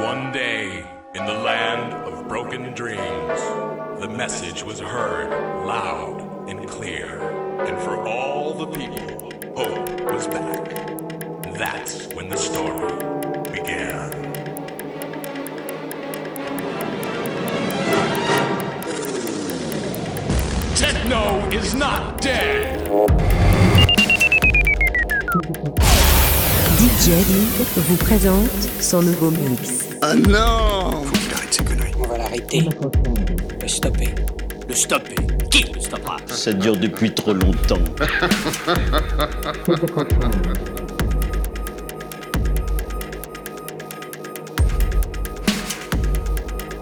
One day, in the land of broken dreams, the message was heard loud and clear. And for all the people, hope was back. That's when the story began. Techno is not dead. DJ vous présente son nouveau mix. Ah non Faut qu'il arrête ces conneries. On va l'arrêter. Le stopper. Le stopper. Qui le stoppera? Ça dure depuis trop longtemps.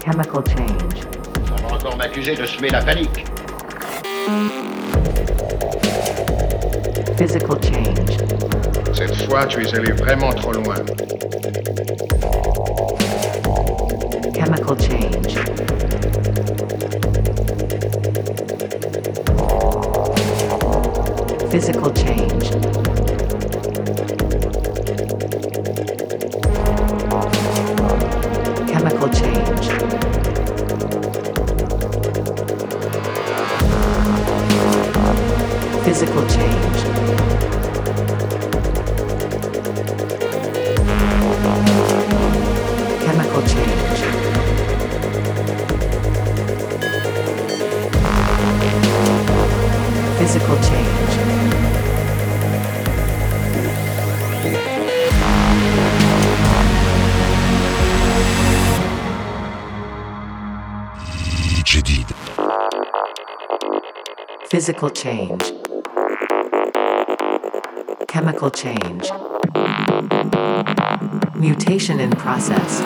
Chemical change. On va encore m'accuser de semer la panique. Physical change. Cette fois, tu es allé vraiment trop loin. Chemical change. Physical change. Physical change. Chemical change. Mutation in process.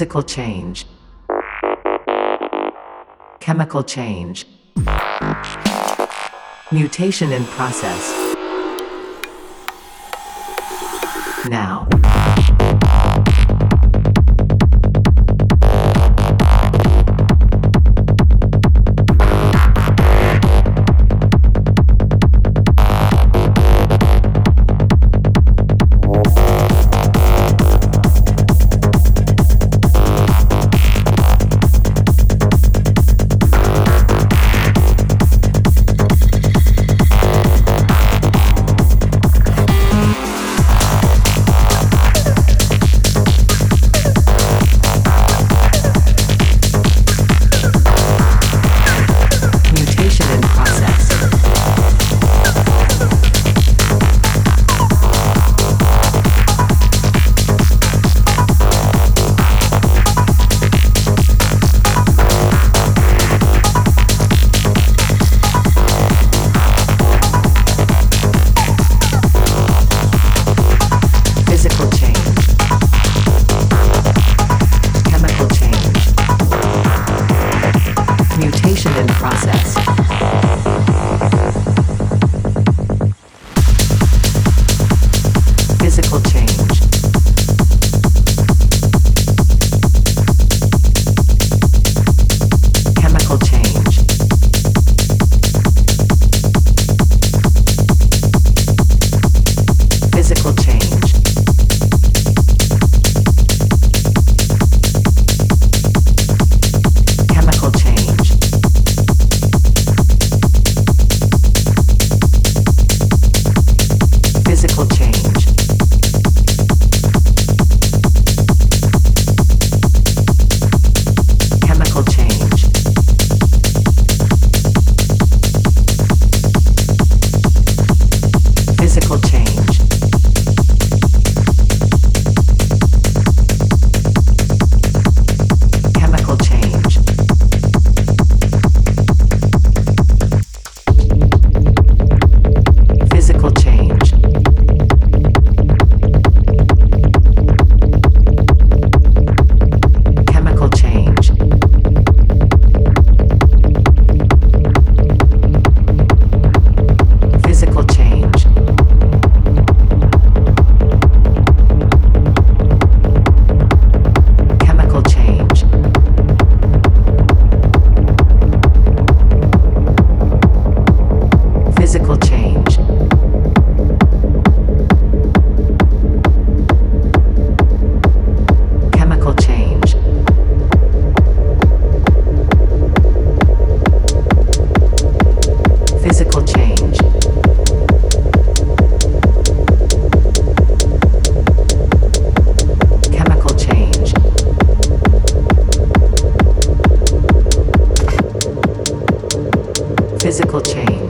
physical change, chemical change, mutation in process. Now. physical change.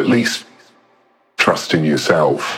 At least trust in yourself.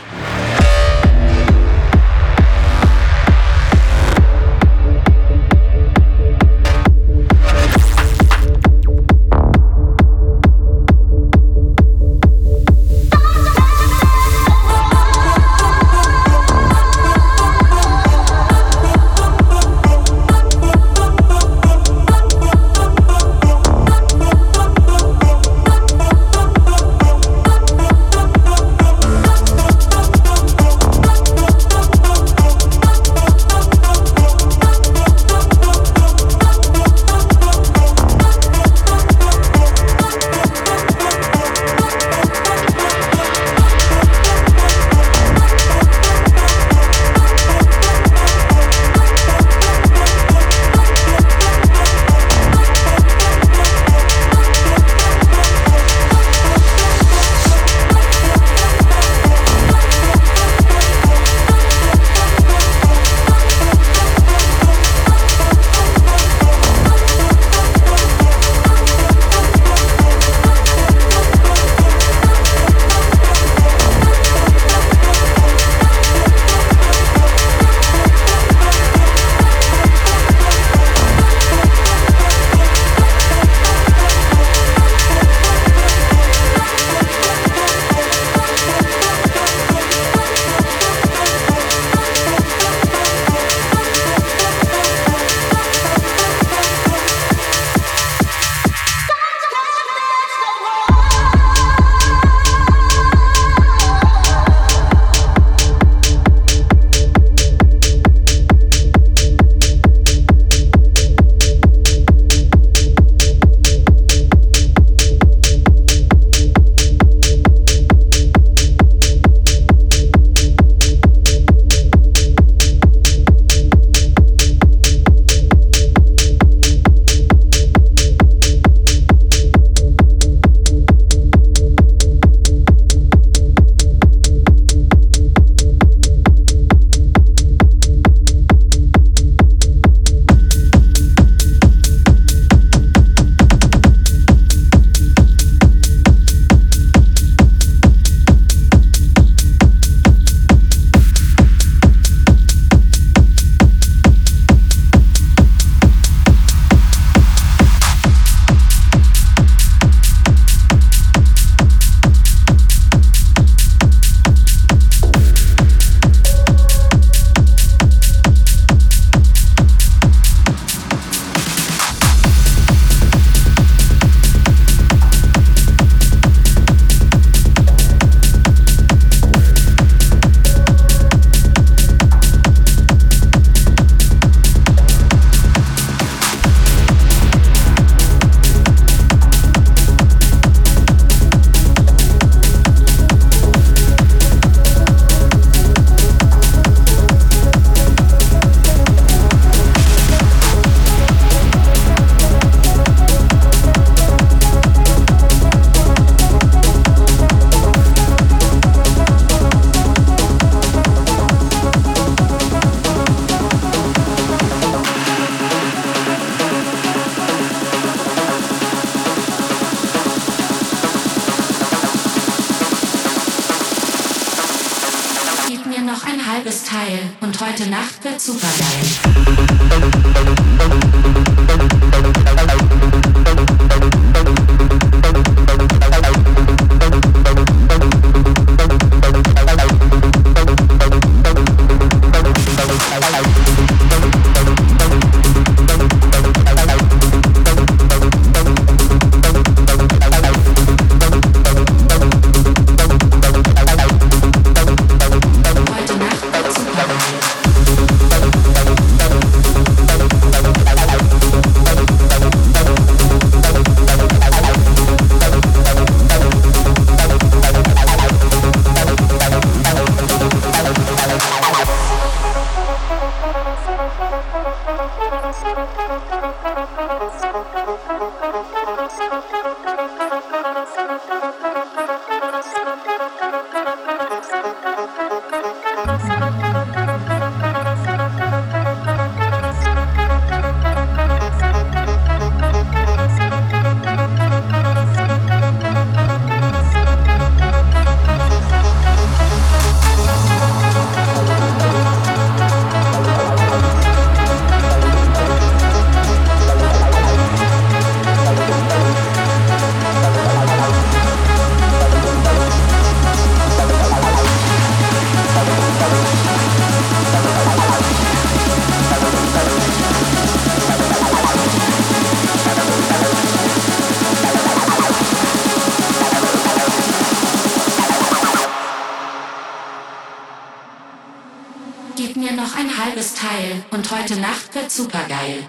Halbes Teil und heute Nacht wird supergeil.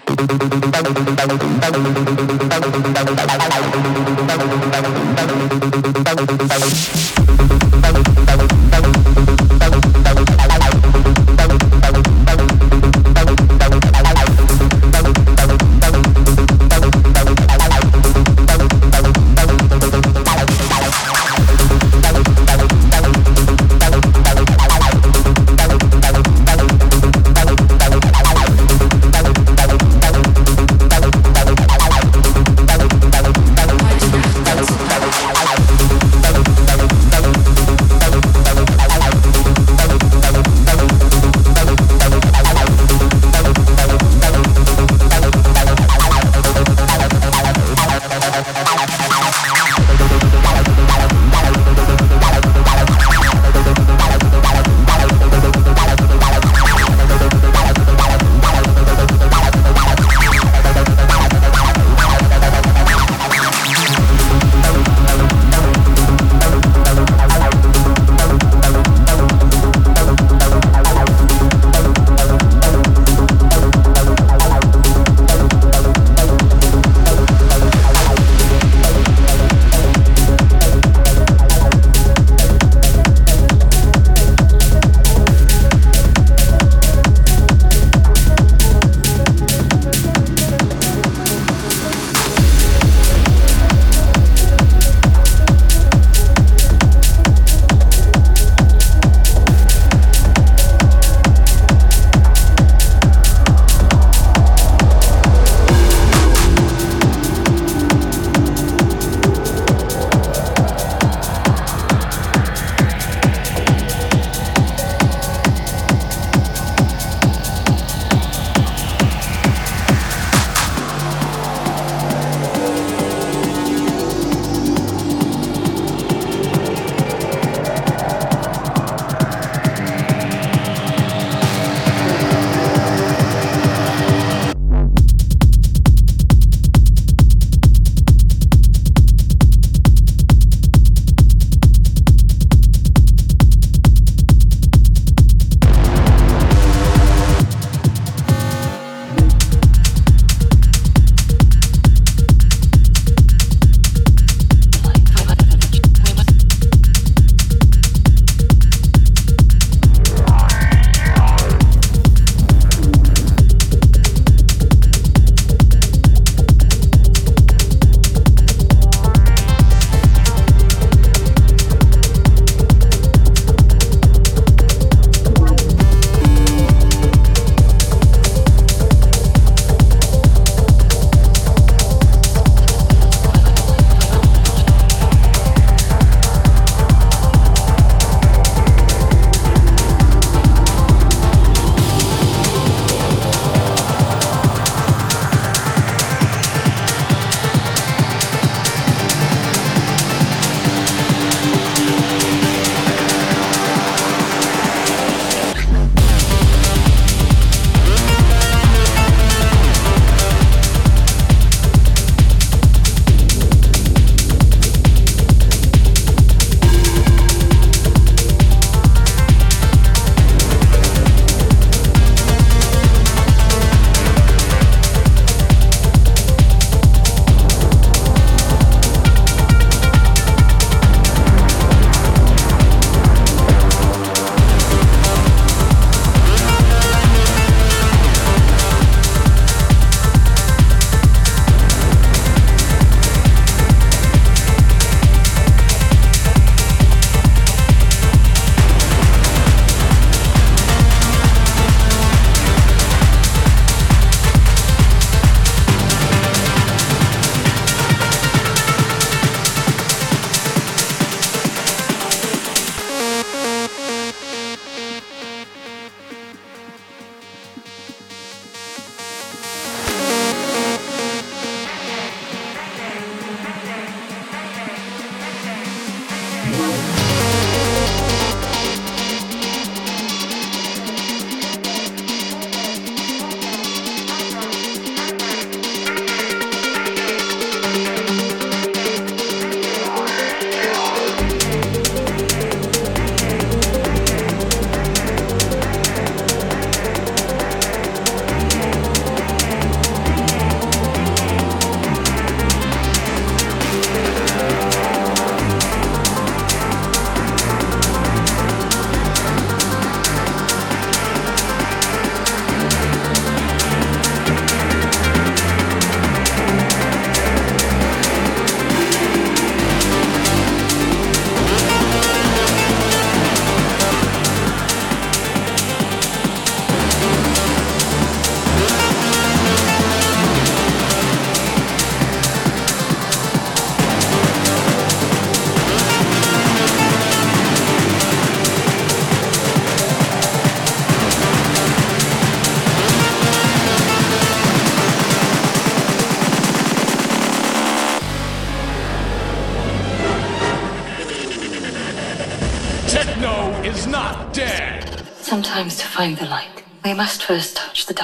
Heute find the light, we must first touch the darkness.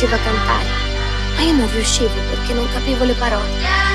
Faceva cantare, ma io non riuscivo perché non capivo le parole.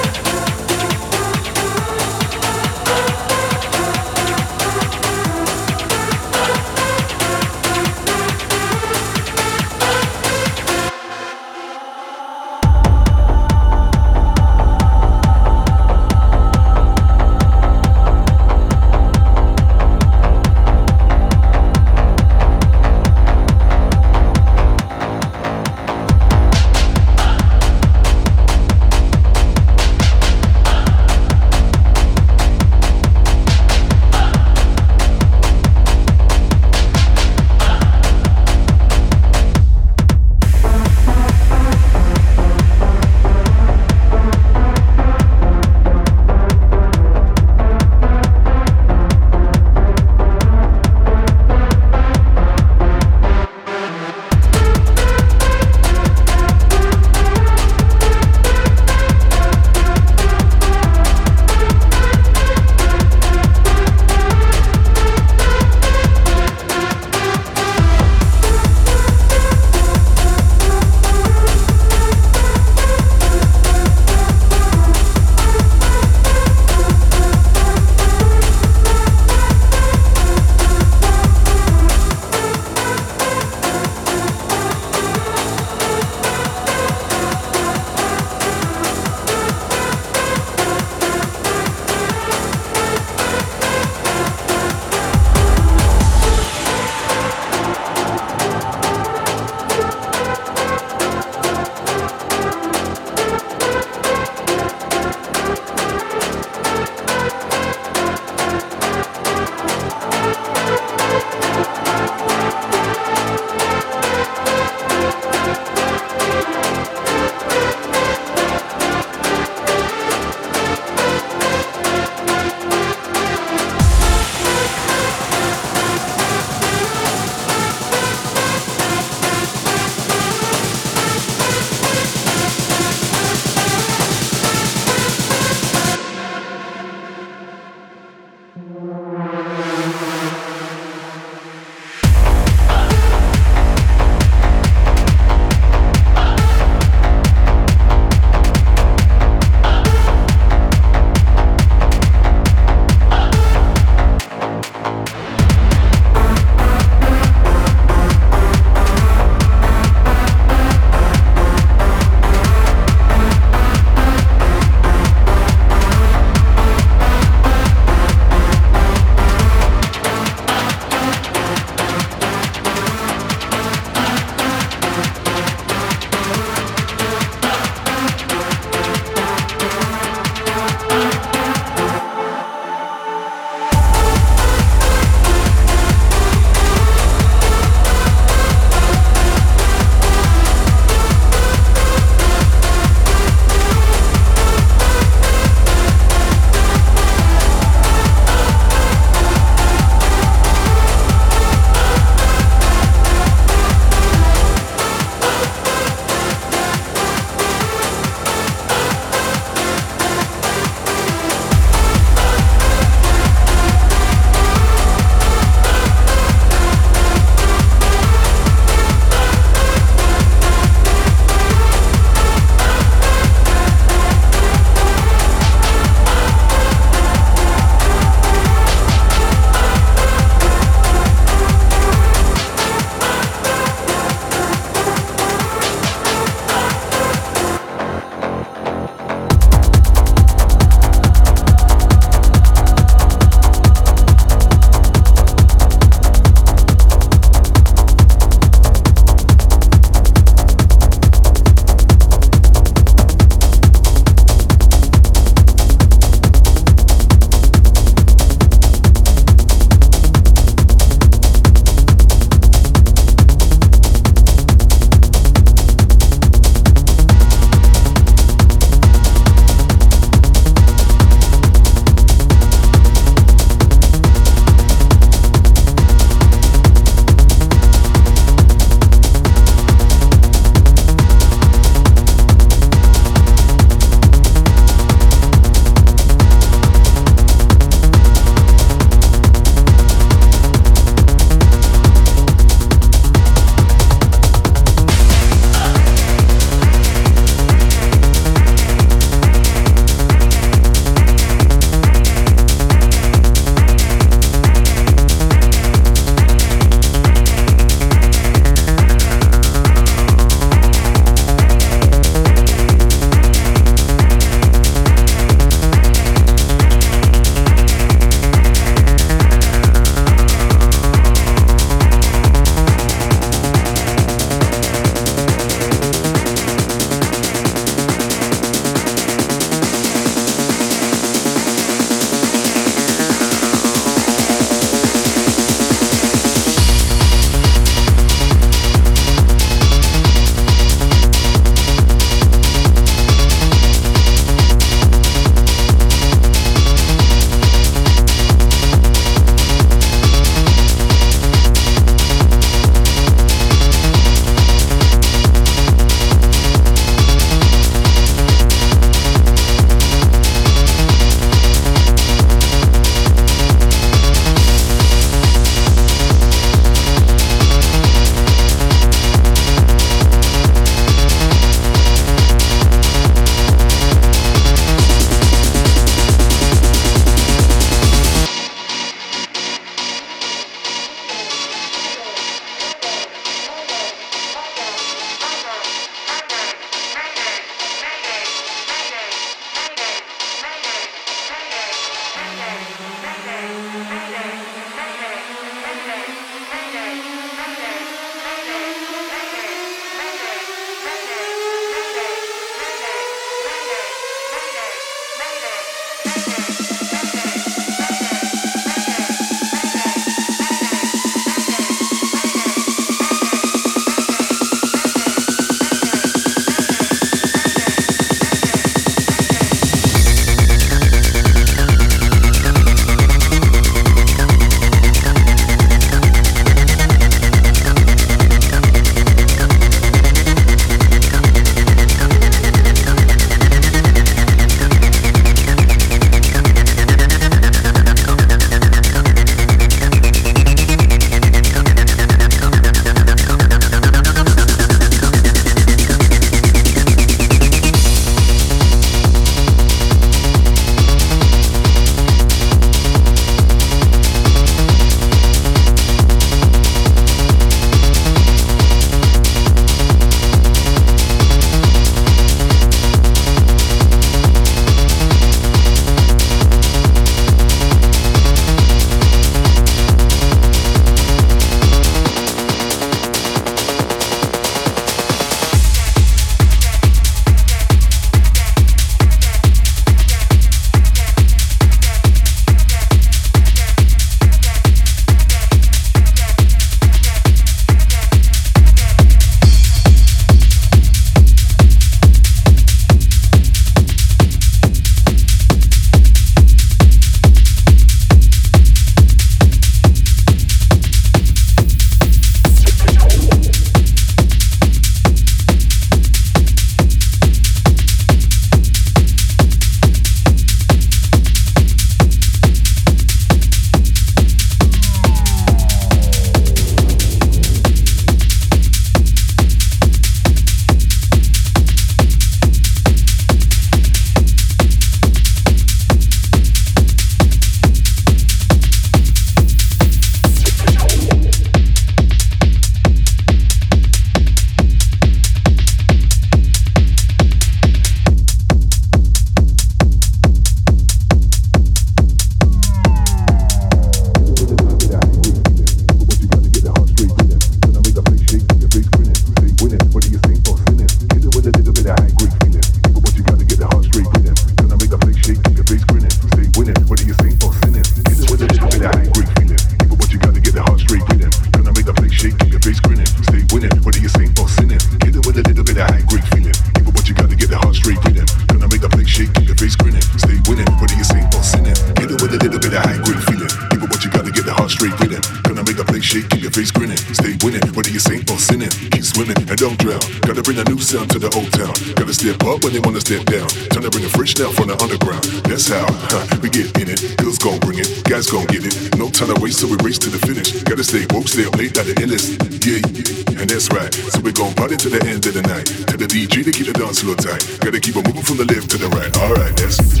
They wanna step down. Time to bring a fresh now from the underground. That's how huh, we get in it. Girls gon' bring it, guys gon' get it. No time to waste, so we race to the finish. Gotta stay woke, stay up late, at the illest. Yeah, and that's right. So we gon' party to the end of the night. Tell the DJ to keep the dance floor tight. Gotta keep it moving from the left to the right. Alright, that's.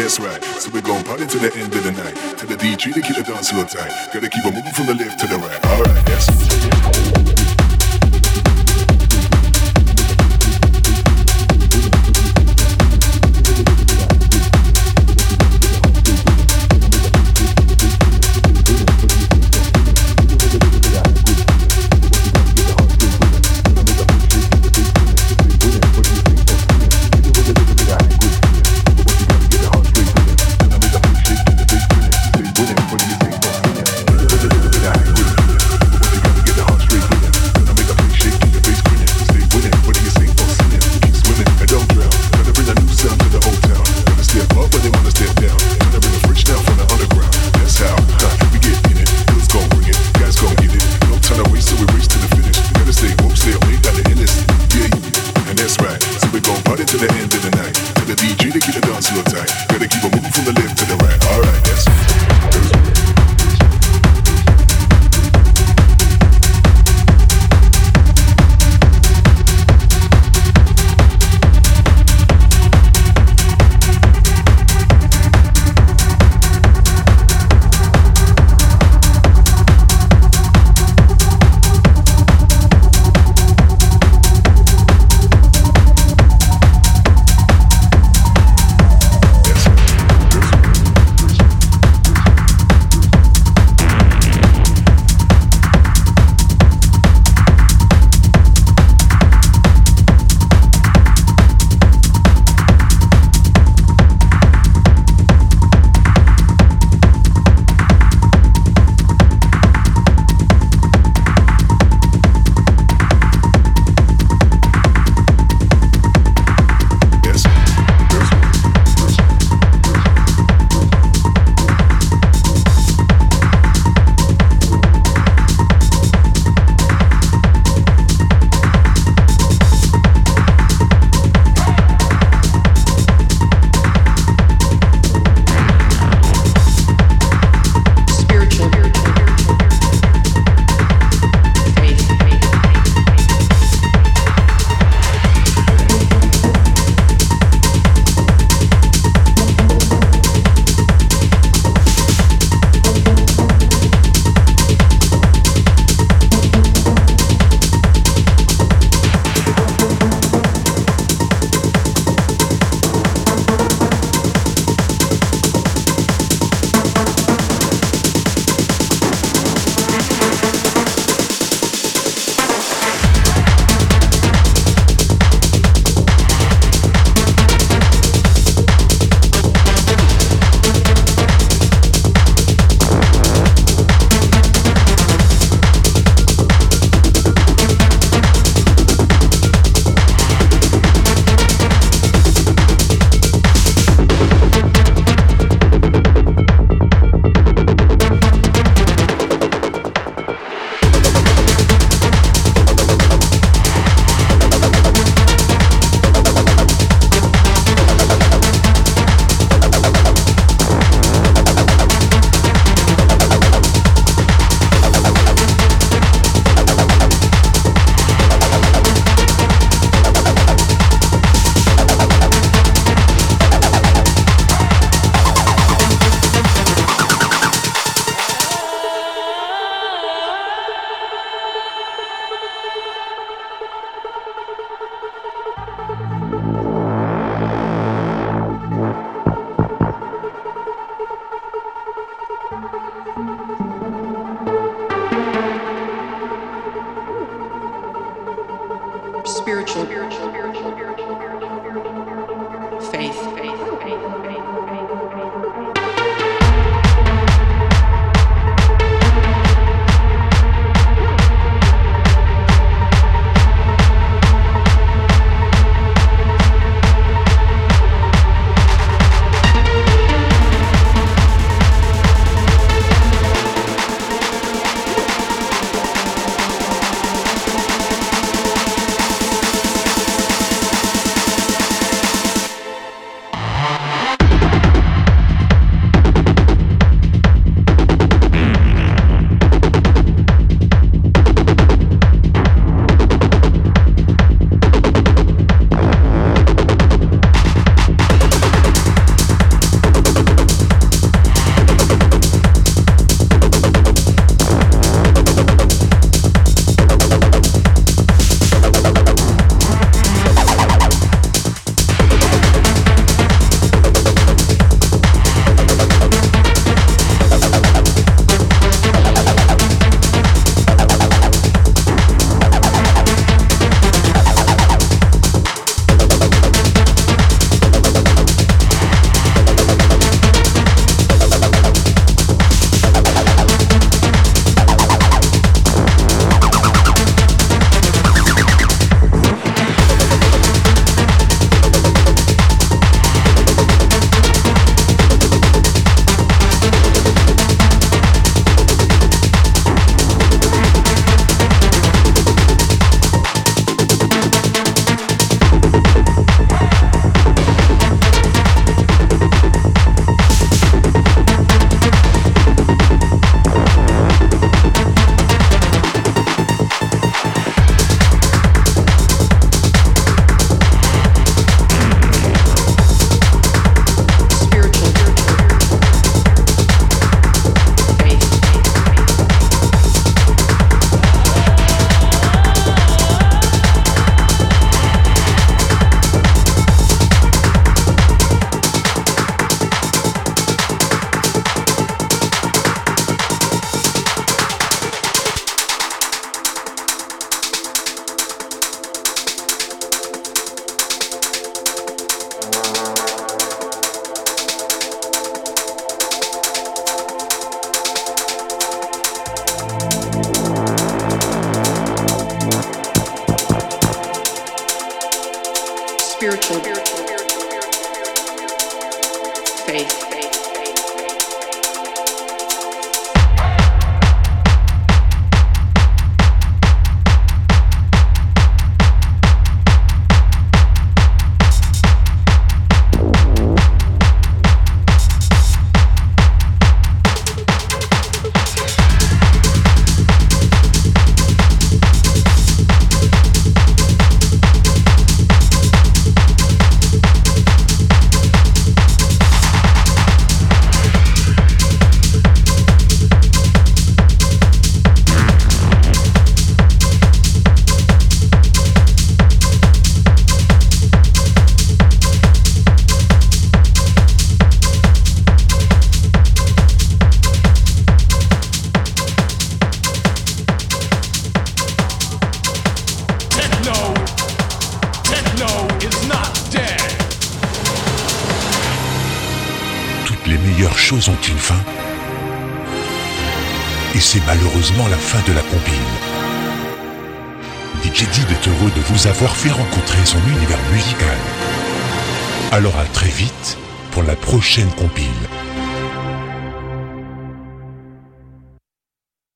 That's right. So we're going party to the end of the night. Tell the DJ to keep the dance floor tight. Gotta keep on moving from the left to the right. Alright, that's.